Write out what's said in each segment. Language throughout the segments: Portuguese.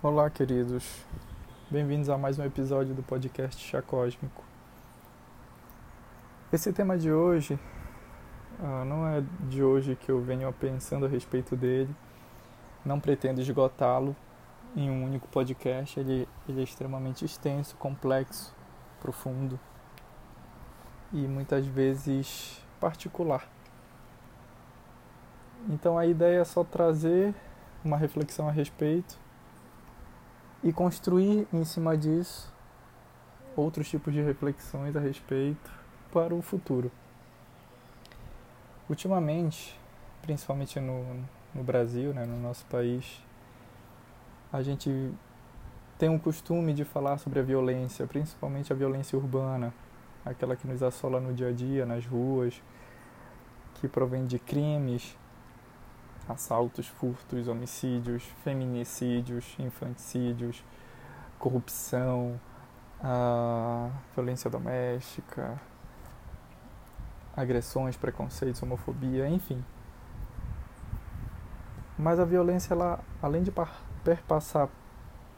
Olá, queridos. Bem-vindos a mais um episódio do podcast Chá Cósmico. Esse tema de hoje uh, não é de hoje que eu venho pensando a respeito dele. Não pretendo esgotá-lo em um único podcast. Ele, ele é extremamente extenso, complexo, profundo e muitas vezes particular. Então a ideia é só trazer uma reflexão a respeito e construir em cima disso outros tipos de reflexões a respeito para o futuro. Ultimamente, principalmente no, no Brasil, né, no nosso país, a gente tem um costume de falar sobre a violência, principalmente a violência urbana, aquela que nos assola no dia a dia, nas ruas, que provém de crimes, assaltos, furtos, homicídios, feminicídios, infanticídios, corrupção, violência doméstica, agressões, preconceitos, homofobia, enfim. Mas a violência, ela, além de perpassar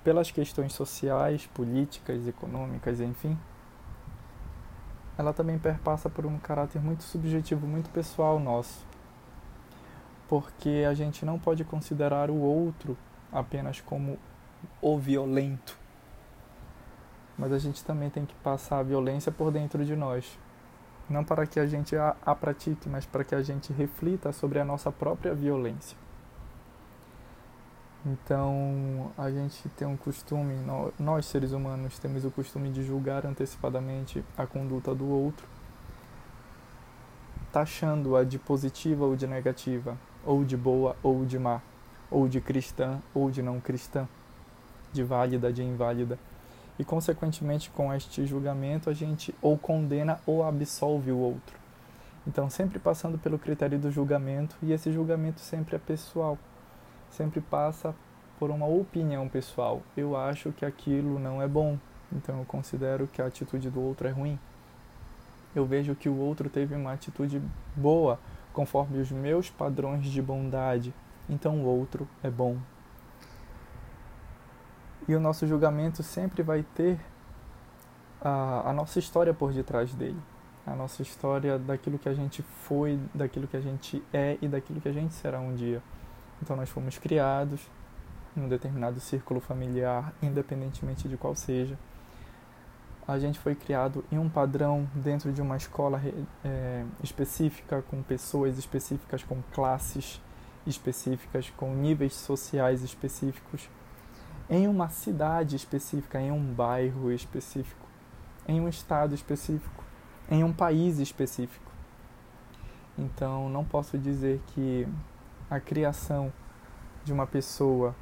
pelas questões sociais, políticas, econômicas, enfim, ela também perpassa por um caráter muito subjetivo, muito pessoal nosso porque a gente não pode considerar o outro apenas como o violento. Mas a gente também tem que passar a violência por dentro de nós. Não para que a gente a, a pratique, mas para que a gente reflita sobre a nossa própria violência. Então, a gente tem um costume, nós seres humanos temos o costume de julgar antecipadamente a conduta do outro, taxando-a de positiva ou de negativa, ou de boa ou de má, ou de cristã ou de não cristã, de válida, de inválida. E, consequentemente, com este julgamento, a gente ou condena ou absolve o outro. Então, sempre passando pelo critério do julgamento, e esse julgamento sempre é pessoal, sempre passa por uma opinião pessoal. Eu acho que aquilo não é bom, então eu considero que a atitude do outro é ruim. Eu vejo que o outro teve uma atitude boa, conforme os meus padrões de bondade, então o outro é bom. E o nosso julgamento sempre vai ter a, a nossa história por detrás dele. A nossa história daquilo que a gente foi, daquilo que a gente é e daquilo que a gente será um dia. Então nós fomos criados em um determinado círculo familiar, independentemente de qual seja a gente foi criado em um padrão dentro de uma escola é, específica, com pessoas específicas, com classes específicas, com níveis sociais específicos, em uma cidade específica, em um bairro específico, em um estado específico, em um país específico. Então, não posso dizer que a criação de uma pessoa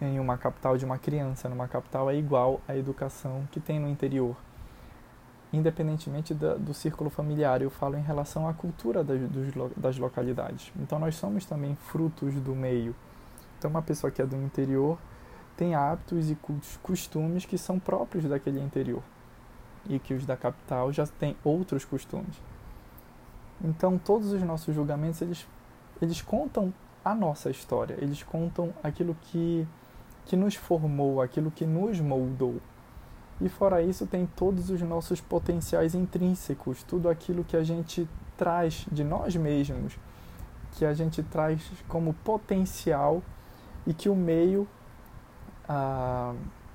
em uma capital de uma criança numa capital é igual à educação que tem no interior. Independentemente da, do círculo familiar, eu falo em relação à cultura das, dos, das localidades. Então, nós somos também frutos do meio. Então, uma pessoa que é do interior tem hábitos e costumes que são próprios daquele interior e que os da capital já têm outros costumes. Então, todos os nossos julgamentos eles, eles contam a nossa história, eles contam aquilo que que nos formou, aquilo que nos moldou. E fora isso, tem todos os nossos potenciais intrínsecos, tudo aquilo que a gente traz de nós mesmos, que a gente traz como potencial e que o meio ah,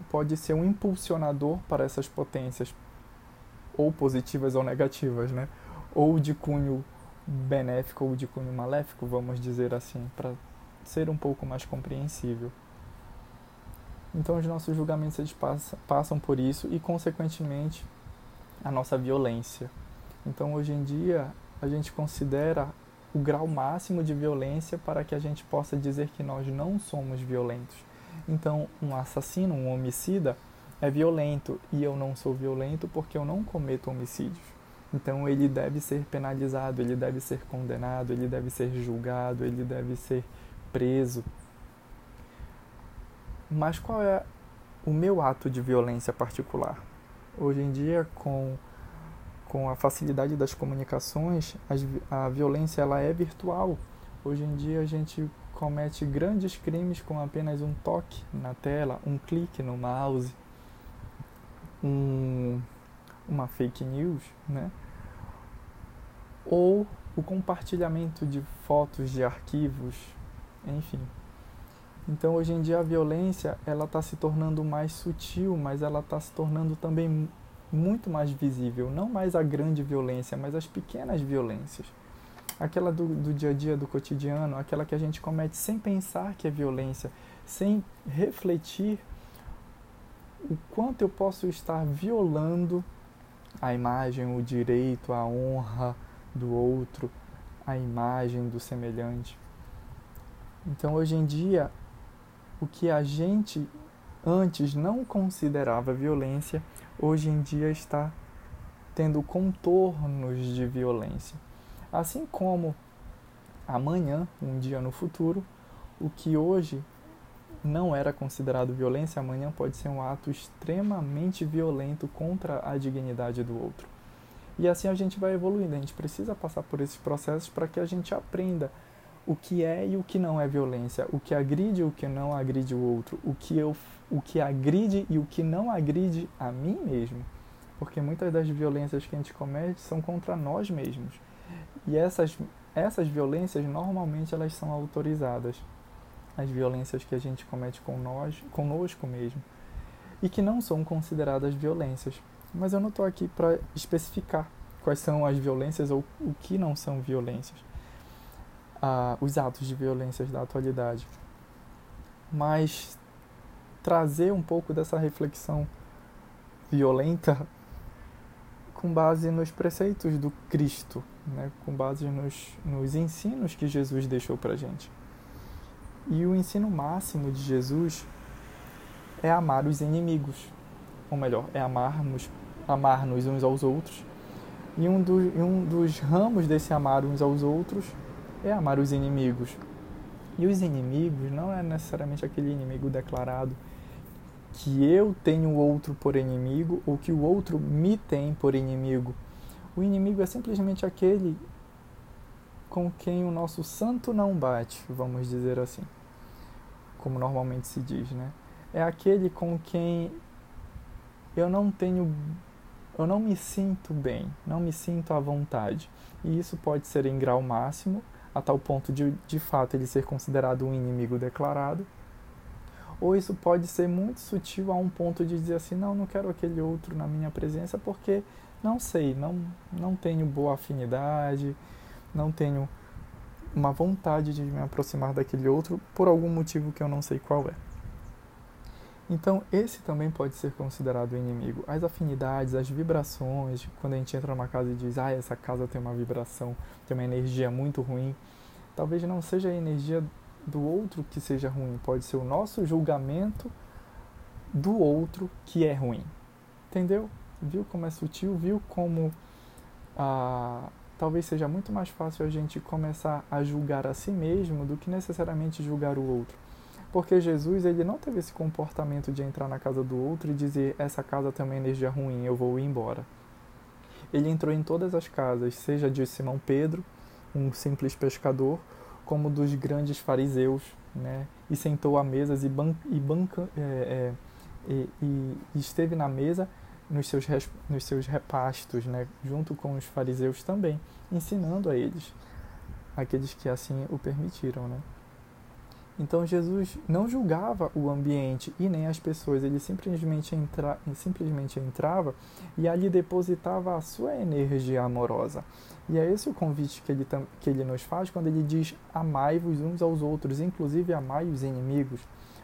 pode ser um impulsionador para essas potências, ou positivas ou negativas, né? ou de cunho benéfico ou de cunho maléfico, vamos dizer assim, para ser um pouco mais compreensível. Então, os nossos julgamentos eles passam, por isso e, consequentemente, a nossa violência. Então, hoje em dia, a gente considera o grau máximo de violência para que a gente possa dizer que nós não somos violentos. Então, um assassino, um homicida, é violento e eu não sou violento porque eu não cometo homicídios. Então, ele deve ser penalizado, ele deve ser condenado, ele deve ser julgado, ele deve ser preso. Mas qual é o meu ato de violência particular? Hoje em dia, com, com a facilidade das comunicações, a violência ela é virtual. Hoje em dia a gente comete grandes crimes com apenas um toque na tela, um clique no mouse, um, uma fake news, né? Ou o compartilhamento de fotos, de arquivos, enfim. Então hoje em dia a violência ela está se tornando mais sutil, mas ela está se tornando também muito mais visível. Não mais a grande violência, mas as pequenas violências. Aquela do, do dia a dia, do cotidiano, aquela que a gente comete sem pensar que é violência, sem refletir o quanto eu posso estar violando a imagem, o direito, a honra do outro, a imagem do semelhante. Então, hoje em dia, o que a gente antes não considerava violência, hoje em dia está tendo contornos de violência. Assim como amanhã, um dia no futuro, o que hoje não era considerado violência, amanhã pode ser um ato extremamente violento contra a dignidade do outro. E assim a gente vai evoluindo, a gente precisa passar por esses processos para que a gente aprenda o que é e o que não é violência, o que agride e o que não agride o outro, o que, eu, o que agride e o que não agride a mim mesmo. Porque muitas das violências que a gente comete são contra nós mesmos. E essas, essas violências normalmente elas são autorizadas. As violências que a gente comete com nós, conosco mesmo. E que não são consideradas violências. Mas eu não estou aqui para especificar quais são as violências ou o que não são violências a, os atos de violências da atualidade, mas trazer um pouco dessa reflexão violenta com base nos preceitos do Cristo, né? com base nos, nos ensinos que Jesus deixou para gente. E o ensino máximo de Jesus é amar os inimigos, ou melhor, é amarmos, amar-nos uns aos outros. E um, do, um dos ramos desse amar uns aos outros é amar os inimigos. E os inimigos não é necessariamente aquele inimigo declarado que eu tenho o outro por inimigo ou que o outro me tem por inimigo. O inimigo é simplesmente aquele com quem o nosso santo não bate, vamos dizer assim, como normalmente se diz, né? É aquele com quem eu não tenho eu não me sinto bem, não me sinto à vontade. E isso pode ser em grau máximo a tal ponto de, de fato, ele ser considerado um inimigo declarado. Ou isso pode ser muito sutil a um ponto de dizer assim: não, não quero aquele outro na minha presença porque não sei, não, não tenho boa afinidade, não tenho uma vontade de me aproximar daquele outro por algum motivo que eu não sei qual é. Então, esse também pode ser considerado inimigo. As afinidades, as vibrações, quando a gente entra numa casa e diz, ah, essa casa tem uma vibração, tem uma energia muito ruim, talvez não seja a energia do outro que seja ruim, pode ser o nosso julgamento do outro que é ruim. Entendeu? Viu como é sutil? Viu como ah, talvez seja muito mais fácil a gente começar a julgar a si mesmo do que necessariamente julgar o outro. Porque Jesus ele não teve esse comportamento de entrar na casa do outro e dizer essa casa tem uma energia ruim, eu vou ir embora. Ele entrou em todas as casas, seja de Simão Pedro, um simples pescador, como dos grandes fariseus, né? E sentou à mesa e, ban e, banca, é, é, e, e, esteve na mesa nos seus, nos seus repastos, né? Junto com os fariseus também, ensinando a eles, aqueles que assim o permitiram, né? Então Jesus não julgava o ambiente e nem as pessoas, ele simplesmente, entra, simplesmente entrava e ali depositava a sua energia amorosa. E é esse o convite que ele, que ele nos faz quando ele diz: amai-vos uns aos outros, inclusive amai os inimigos.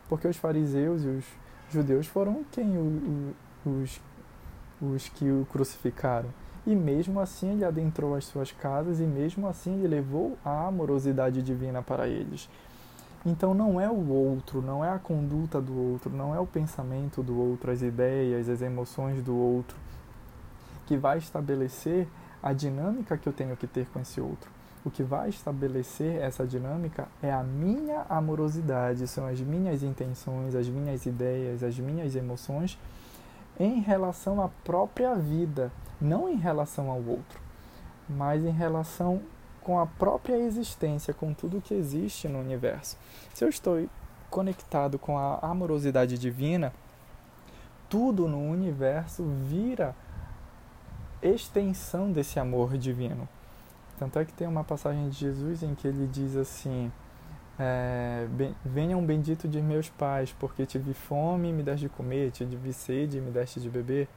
Porque os fariseus e os judeus foram quem o, o, os, os que o crucificaram. E mesmo assim ele adentrou as suas casas e mesmo assim ele levou a amorosidade divina para eles. Então não é o outro, não é a conduta do outro, não é o pensamento do outro, as ideias, as emoções do outro que vai estabelecer a dinâmica que eu tenho que ter com esse outro. O que vai estabelecer essa dinâmica é a minha amorosidade, são as minhas intenções, as minhas ideias, as minhas emoções em relação à própria vida, não em relação ao outro, mas em relação com a própria existência, com tudo que existe no universo. Se eu estou conectado com a amorosidade divina, tudo no universo vira extensão desse amor divino. Tanto é que tem uma passagem de Jesus em que ele diz assim: é, Venham bendito de meus pais, porque tive fome e me deste de comer, tive sede e me deste de beber.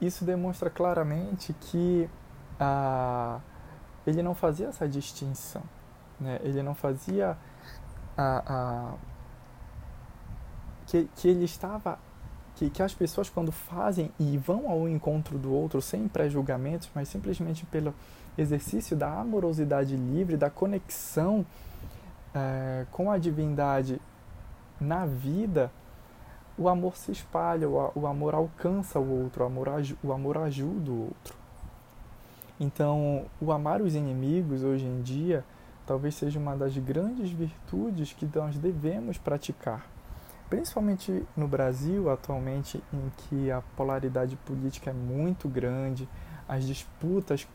Isso demonstra claramente que ah, ele não fazia essa distinção, né? ele não fazia a, que, que ele estava que, que as pessoas quando fazem e vão ao encontro do outro sem pré-julgamentos, mas simplesmente pelo exercício da amorosidade livre, da conexão é, com a divindade na vida, o amor se espalha, o, o amor alcança o outro, o amor, o amor ajuda o outro. Então, o amar os inimigos hoje em dia talvez seja uma das grandes virtudes que nós devemos praticar principalmente no Brasil atualmente, em que a polaridade política é muito grande, as disputas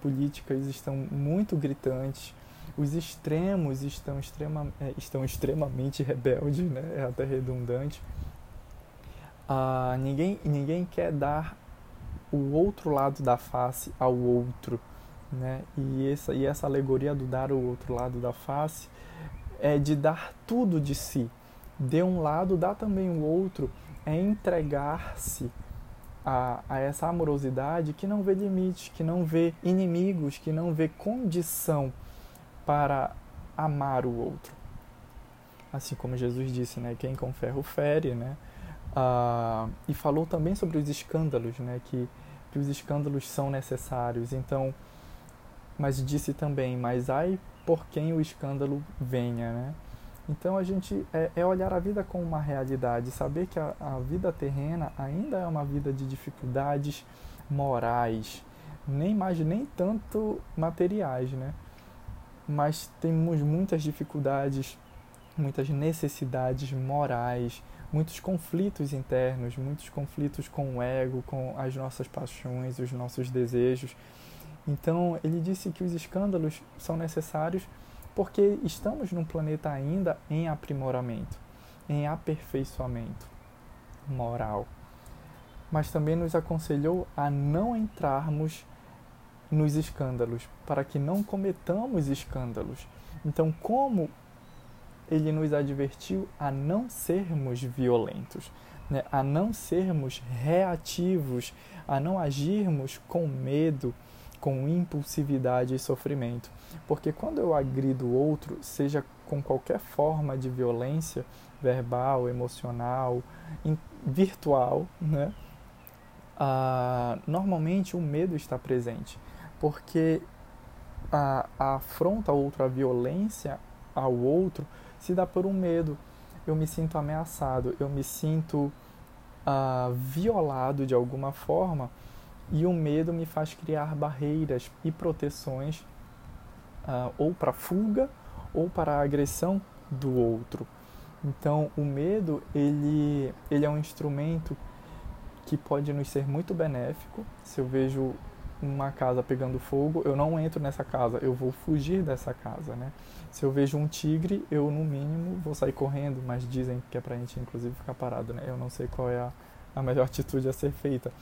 políticas estão muito gritantes, os extremos estão, extrema, é, estão extremamente rebeldes, né? é até redundante. Ah, ninguém, ninguém quer dar o outro lado da face ao outro. Né? E, essa, e essa alegoria do dar o outro lado da face é de dar tudo de si de um lado, dá também o outro, é entregar-se a, a, essa amorosidade que não vê limites, que não vê inimigos, que não vê condição para amar o outro. Assim como Jesus disse, né? Quem com ferro fere, né? Ah, e falou também sobre os escândalos, né? Que, que os escândalos são necessários. Então, mas disse também, mas ai por quem o escândalo venha, né? Então a gente é, é, olhar a vida como uma realidade, saber que a, a, vida terrena ainda é uma vida de dificuldades morais, nem mais nem tanto materiais, né? Mas temos muitas dificuldades, muitas necessidades morais, muitos conflitos internos, muitos conflitos com o ego, com as nossas paixões, os nossos desejos. Então ele disse que os escândalos são necessários porque estamos num planeta ainda em aprimoramento, em aperfeiçoamento moral. Mas também nos aconselhou a não entrarmos nos escândalos, para que não cometamos escândalos. Então, como ele nos advertiu a não sermos violentos, né? a não sermos reativos, a não agirmos com medo, com impulsividade e sofrimento. Porque quando eu agrido o outro, seja com qualquer forma de violência, verbal, emocional, virtual, né? Ah, normalmente o medo está presente. Porque a, a afronta ao outro, a violência ao outro, se dá por um medo. Eu me sinto ameaçado, eu me sinto ah, violado de alguma forma e o medo me faz criar barreiras e proteções uh, ou para fuga ou para a agressão do outro. Então, o medo ele, ele é um instrumento que pode nos ser muito benéfico. Se eu vejo uma casa pegando fogo, eu não entro nessa casa, eu vou fugir dessa casa, né? Se eu vejo um tigre, eu no mínimo vou sair correndo, mas dizem que é pra gente inclusive ficar parado, né? Eu não sei qual é a, a melhor atitude a ser feita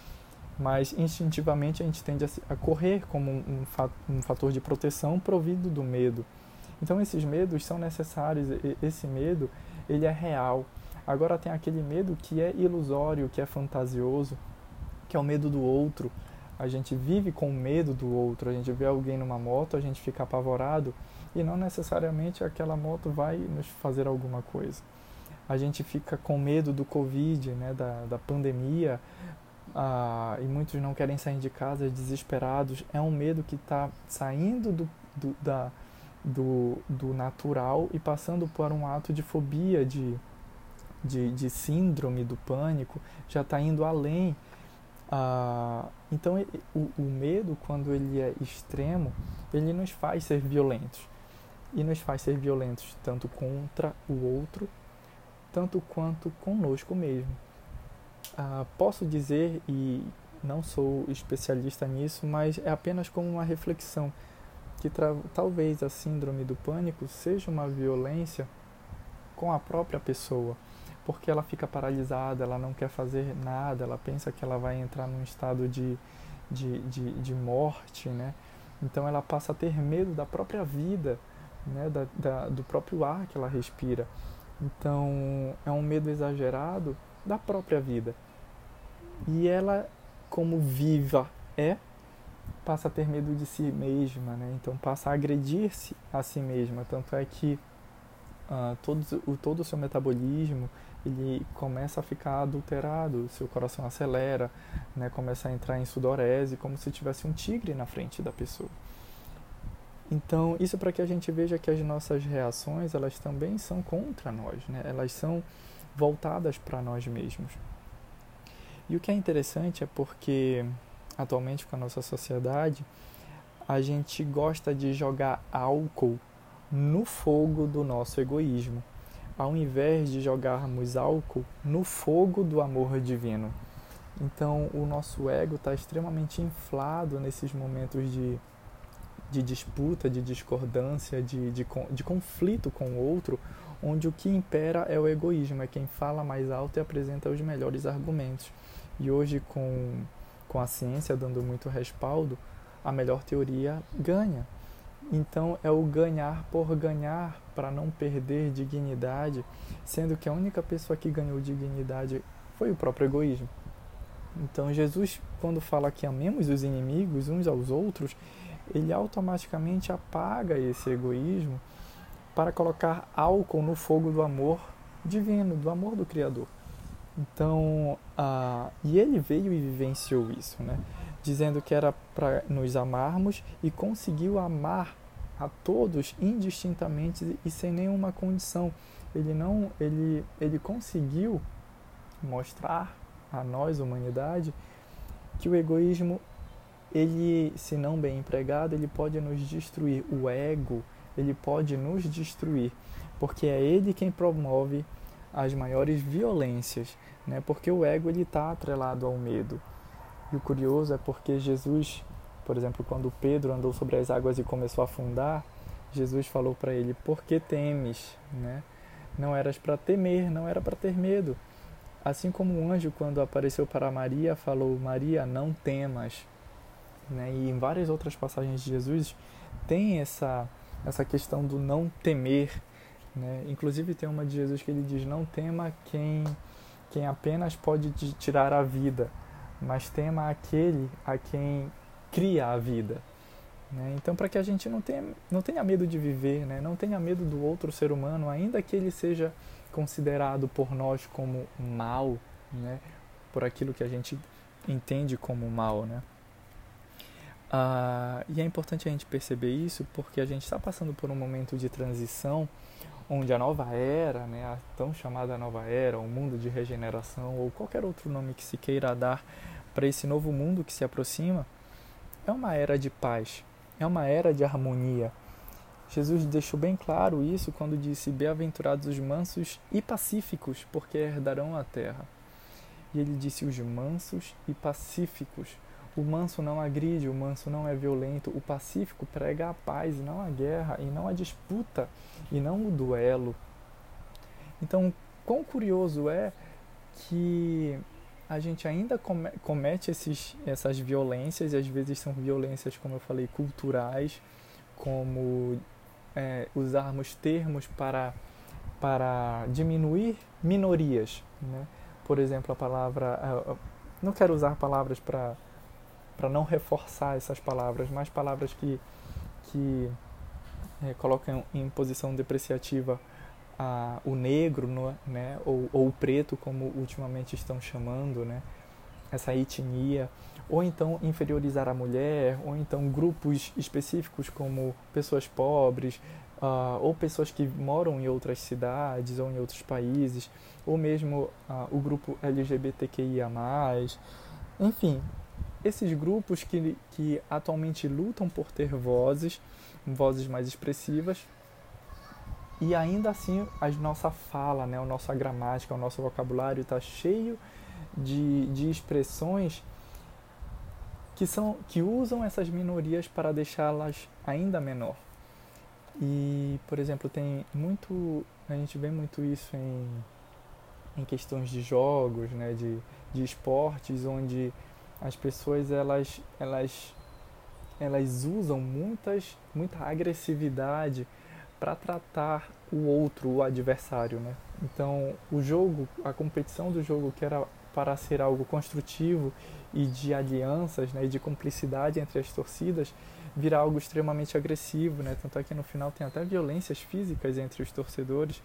mas instintivamente a gente tende a, correr como um, um fator de proteção provido do medo. Então esses medos são necessários, esse medo ele é real. Agora tem aquele medo que é ilusório, que é fantasioso, que é o medo do outro. A gente vive com medo do outro, a gente vê alguém numa moto, a gente fica apavorado e não necessariamente aquela moto vai nos fazer alguma coisa. A gente fica com medo do Covid, né, da, da pandemia, ah, e muitos não querem sair de casa desesperados, é um medo que está saindo do, do, da, do, do natural e passando por um ato de fobia, de, de, de síndrome do pânico, já está indo além. Ah, então, o, o medo, quando ele é extremo, ele nos faz ser violentos. E nos faz ser violentos tanto contra o outro, tanto quanto conosco mesmo. Ah, posso dizer e não sou especialista nisso, mas é apenas como uma reflexão que talvez a síndrome do pânico seja uma violência com a própria pessoa, porque ela fica paralisada, ela não quer fazer nada, ela pensa que ela vai entrar num estado de, de, de, de morte, né? Então ela passa a ter medo da própria vida, né? Da, da, do próprio ar que ela respira. Então é um medo exagerado da própria vida. E ela, como viva é, passa a ter medo de si mesma, né? Então passa a agredir-se a si mesma. Tanto é que uh, todo, o, todo o seu metabolismo ele começa a ficar adulterado, seu coração acelera, né? começa a entrar em sudorese, como se tivesse um tigre na frente da pessoa. Então, isso para que a gente veja que as nossas reações, elas também são contra nós, né? Elas são voltadas para nós mesmos. E o que é interessante é porque atualmente com a nossa sociedade, a gente gosta de jogar álcool no fogo do nosso egoísmo, ao invés de jogarmos álcool no fogo do amor divino. Então, o nosso ego está extremamente inflado nesses momentos de, de disputa, de discordância, de, de, de conflito com o outro, onde o que impera é o egoísmo, é quem fala mais alto e apresenta os melhores argumentos. E hoje, com, com a ciência dando muito respaldo, a melhor teoria ganha. Então é o ganhar por ganhar para não perder dignidade, sendo que a única pessoa que ganhou dignidade foi o próprio egoísmo. Então Jesus, quando fala que amemos os inimigos uns aos outros, ele automaticamente apaga esse egoísmo para colocar álcool no fogo do amor divino, do amor do Criador. Então, uh, e ele veio e vivenciou isso, né? Dizendo que era para nos amarmos e conseguiu amar a todos indistintamente e sem nenhuma condição. Ele não, ele, ele conseguiu mostrar a nós, humanidade, que o egoísmo, ele, se não bem empregado, ele pode nos destruir. O ego, ele pode nos destruir, porque é ele quem promove as maiores violências, né? Porque o ego ele está atrelado ao medo. E o curioso é porque Jesus, por exemplo, quando Pedro andou sobre as águas e começou a afundar, Jesus falou para ele: "Por que temes?", né? Não eras para temer, não era para ter medo. Assim como o anjo quando apareceu para Maria falou: "Maria, não temas". Né? E em várias outras passagens de Jesus tem essa essa questão do não temer, né? Inclusive tem uma de Jesus que ele diz: Não tema quem, quem apenas pode te tirar a vida, mas tema aquele a quem cria a vida. Né? Então, para que a gente não tenha, não tenha medo de viver, né? não tenha medo do outro ser humano, ainda que ele seja considerado por nós como mal, né? por aquilo que a gente entende como mal. Né? Ah, e é importante a gente perceber isso porque a gente está passando por um momento de transição onde a nova era, né, a tão chamada nova era, o mundo de regeneração ou qualquer outro nome que se queira dar para esse novo mundo que se aproxima, é uma era de paz, é uma era de harmonia. Jesus deixou bem claro isso quando disse: Bem-aventurados os mansos e pacíficos, porque herdarão a terra. E ele disse: os mansos e pacíficos. O manso não agride, o manso não é violento, o pacífico prega a paz e não a guerra, e não a disputa, e não o duelo. Então, quão curioso é que a gente ainda comete esses, essas violências, e às vezes são violências, como eu falei, culturais, como é, usarmos termos para, para diminuir minorias. Né? Por exemplo, a palavra. não quero usar palavras para para não reforçar essas palavras, mas palavras que, que é, colocam em posição depreciativa a, o negro, no, né, ou, ou o preto, como ultimamente estão chamando, né, essa etnia, ou então inferiorizar a mulher, ou então grupos específicos como pessoas pobres, uh, ou pessoas que moram em outras cidades ou em outros países, ou mesmo uh, o grupo LGBTQIA+, enfim, esses grupos que, que atualmente lutam por ter vozes, vozes mais expressivas, e ainda assim a nossa fala, né, a nossa gramática, o nosso vocabulário está cheio de, de expressões que, são, que usam essas minorias para deixá-las ainda menor. E, por exemplo, tem muito. A gente vê muito isso em, em questões de jogos, né, de, de esportes, onde as pessoas elas, elas, elas usam muitas, muita agressividade para tratar o outro, o adversário. Né? Então, o jogo, a competição do jogo, que era para ser algo construtivo e de alianças né, e de cumplicidade entre as torcidas, vira algo extremamente agressivo, né? Tanto é que no final tem até violências físicas entre os torcedores.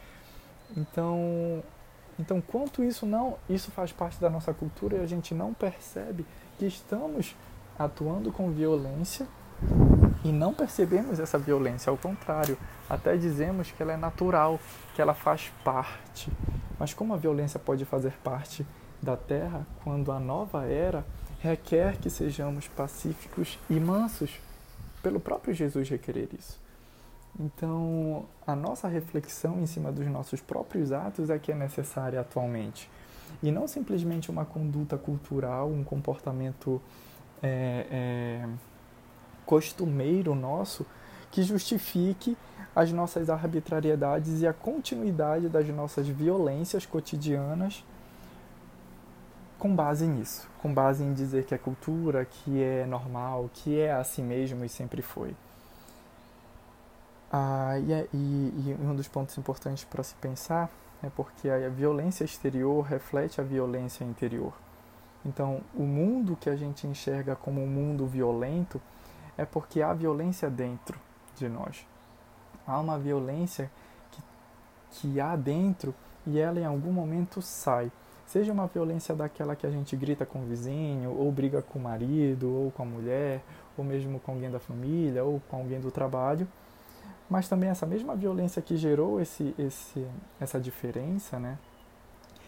Então, então quanto isso não, isso faz parte da nossa cultura e a gente não percebe que estamos atuando com violência e não percebemos essa violência, ao contrário, até dizemos que ela é natural, que ela faz parte. Mas como a violência pode fazer parte da terra quando a nova era requer que sejamos pacíficos e mansos? pelo próprio Jesus requerer isso. Então, a nossa reflexão em cima dos nossos próprios atos é que é necessária atualmente. E não simplesmente uma conduta cultural, um comportamento é, é, costumeiro nosso que justifique as nossas arbitrariedades e a continuidade das nossas violências cotidianas com base nisso, com base em dizer que é cultura, que é normal, que é assim mesmo e sempre foi. Ah, e, é, e, e um dos pontos importantes para se pensar é porque a violência exterior reflete a violência interior. Então, o mundo que a gente enxerga como um mundo violento é porque há violência dentro de nós. Há uma violência que, que há dentro e ela em algum momento sai. Seja uma violência daquela que a gente grita com o vizinho, ou briga com o marido, ou com a mulher, ou mesmo com alguém da família, ou com alguém do trabalho, mas também essa mesma violência que gerou esse, esse, essa diferença, né?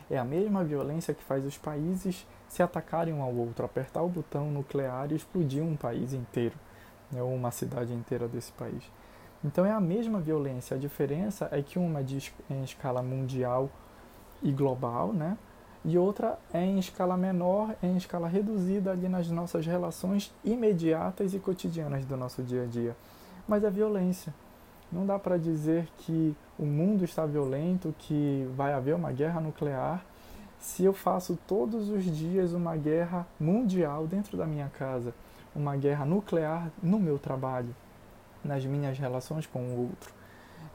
É a mesma violência que faz os países se atacarem um ao outro, apertar o botão nuclear e explodir um país inteiro, né? ou uma cidade inteira desse país. Então é a mesma violência, a diferença é que uma é em escala mundial e global, né? e outra é em escala menor, em escala reduzida ali nas nossas relações imediatas e cotidianas do nosso dia a dia. Mas é violência. Não dá para dizer que o mundo está violento, que vai haver uma guerra nuclear, se eu faço todos os dias uma guerra mundial dentro da minha casa, uma guerra nuclear no meu trabalho, nas minhas relações com o outro.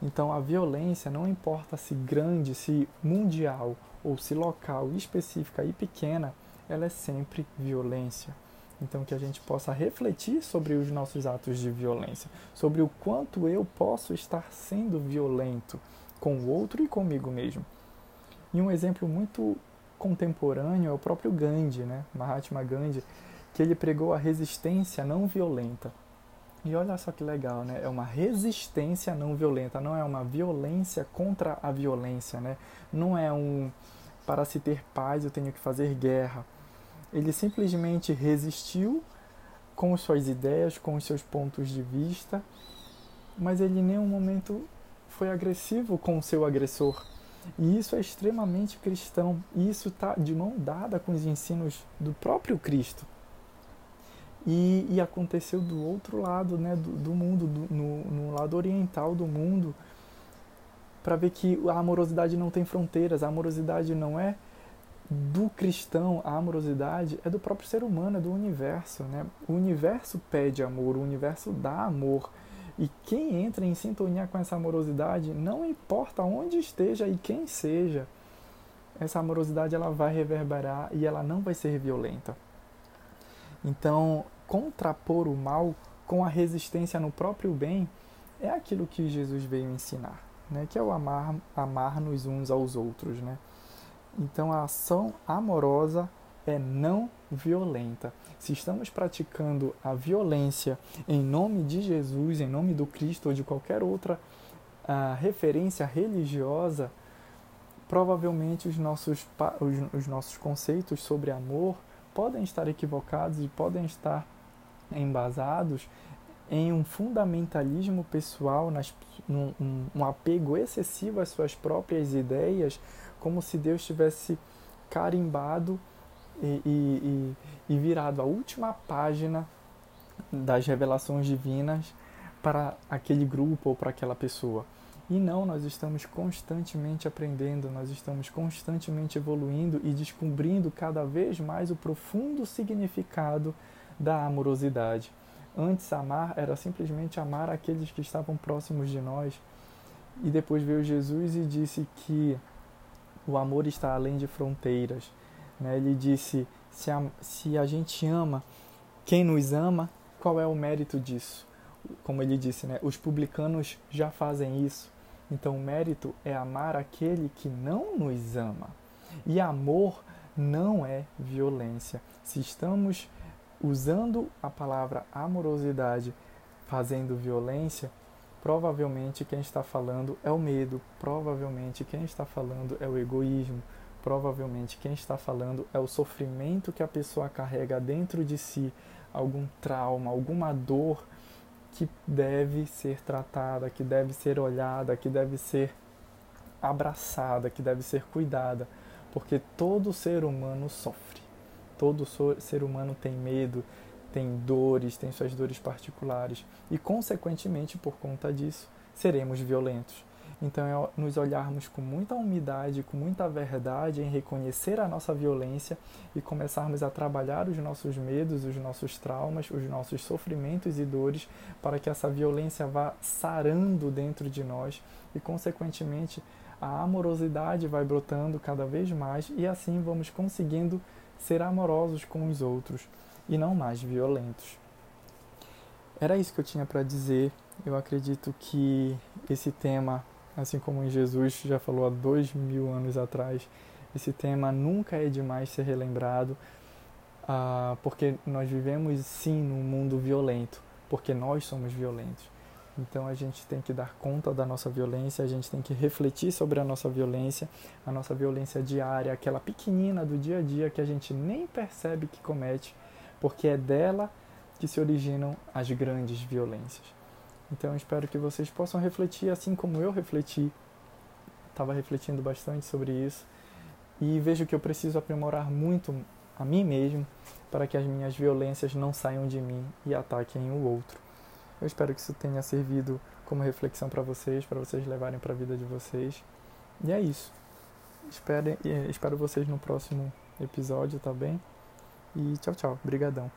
Então a violência não importa se grande, se mundial ou se local, específica e pequena, ela é sempre violência. Então, que a gente possa refletir sobre os nossos atos de violência, sobre o quanto eu posso estar sendo violento com o outro e comigo mesmo. E um exemplo muito contemporâneo é o próprio Gandhi, né? Mahatma Gandhi, que ele pregou a resistência não violenta. E olha só que legal, né? É uma resistência não violenta, não é uma violência contra a violência, né? Não é um para se ter paz eu tenho que fazer guerra. Ele simplesmente resistiu com suas ideias, com os seus pontos de vista, mas ele em nenhum momento foi agressivo com o seu agressor. E isso é extremamente cristão. E isso está de mão dada com os ensinos do próprio Cristo. E, e aconteceu do outro lado né, do, do mundo, do, no, no lado oriental do mundo, para ver que a amorosidade não tem fronteiras, a amorosidade não é do cristão, a amorosidade é do próprio ser humano, é do universo. Né? O universo pede amor, o universo dá amor. E quem entra em sintonia com essa amorosidade, não importa onde esteja e quem seja, essa amorosidade ela vai reverberar e ela não vai ser violenta. Então, contrapor o mal com a resistência no próprio bem é aquilo que Jesus veio ensinar, né? que é o amar, amar-nos uns aos outros. Né? Então, a ação amorosa é não violenta. Se estamos praticando a violência em nome de Jesus, em nome do Cristo ou de qualquer outra uh, referência religiosa, provavelmente os nossos, os, os nossos conceitos sobre amor podem estar equivocados e podem estar embasados em um fundamentalismo pessoal, nas, num, um, um apego excessivo às suas próprias ideias, como se Deus tivesse carimbado e, e, e virado a última página das revelações divinas para aquele grupo ou para aquela pessoa. E não, nós estamos constantemente aprendendo, nós estamos constantemente evoluindo e descobrindo cada vez mais o profundo significado da amorosidade. Antes, amar era simplesmente amar aqueles que estavam próximos de nós. E depois veio Jesus e disse que o amor está além de fronteiras. Né? Ele disse: se a, se a gente ama quem nos ama, qual é o mérito disso? Como ele disse, né? os publicanos já fazem isso. Então, o mérito é amar aquele que não nos ama. E amor não é violência. Se estamos usando a palavra amorosidade fazendo violência, provavelmente quem está falando é o medo, provavelmente quem está falando é o egoísmo, provavelmente quem está falando é o sofrimento que a pessoa carrega dentro de si, algum trauma, alguma dor que deve ser tratada, que deve ser olhada, que deve ser abraçada, que deve ser cuidada, porque todo ser humano sofre. Todo ser humano tem medo, tem dores, tem suas dores particulares e, consequentemente, por conta disso, seremos violentos. Então, é nos olharmos com muita umidade, com muita verdade, em reconhecer a nossa violência e começarmos a trabalhar os nossos medos, os nossos traumas, os nossos sofrimentos e dores, para que essa violência vá sarando dentro de nós e, consequentemente, a amorosidade vai brotando cada vez mais e assim vamos conseguindo ser amorosos com os outros e não mais violentos. Era isso que eu tinha para dizer. Eu acredito que esse tema, assim como Jesus já falou há dois mil anos atrás, esse tema nunca é demais ser relembrado, ah, porque nós vivemos sim num mundo violento, porque nós somos violentos. Então a gente tem que dar conta da nossa violência, a gente tem que refletir sobre a nossa violência, a nossa violência diária, aquela pequenina do dia a dia que a gente nem percebe que comete, porque é dela que se originam as grandes violências. Então espero que vocês possam refletir assim como eu refleti. Estava refletindo bastante sobre isso e vejo que eu preciso aprimorar muito a mim mesmo para que as minhas violências não saiam de mim e ataquem o outro. Eu espero que isso tenha servido como reflexão para vocês, para vocês levarem para a vida de vocês. E é isso. Espero, espero vocês no próximo episódio, tá bem? E tchau, tchau. Obrigadão.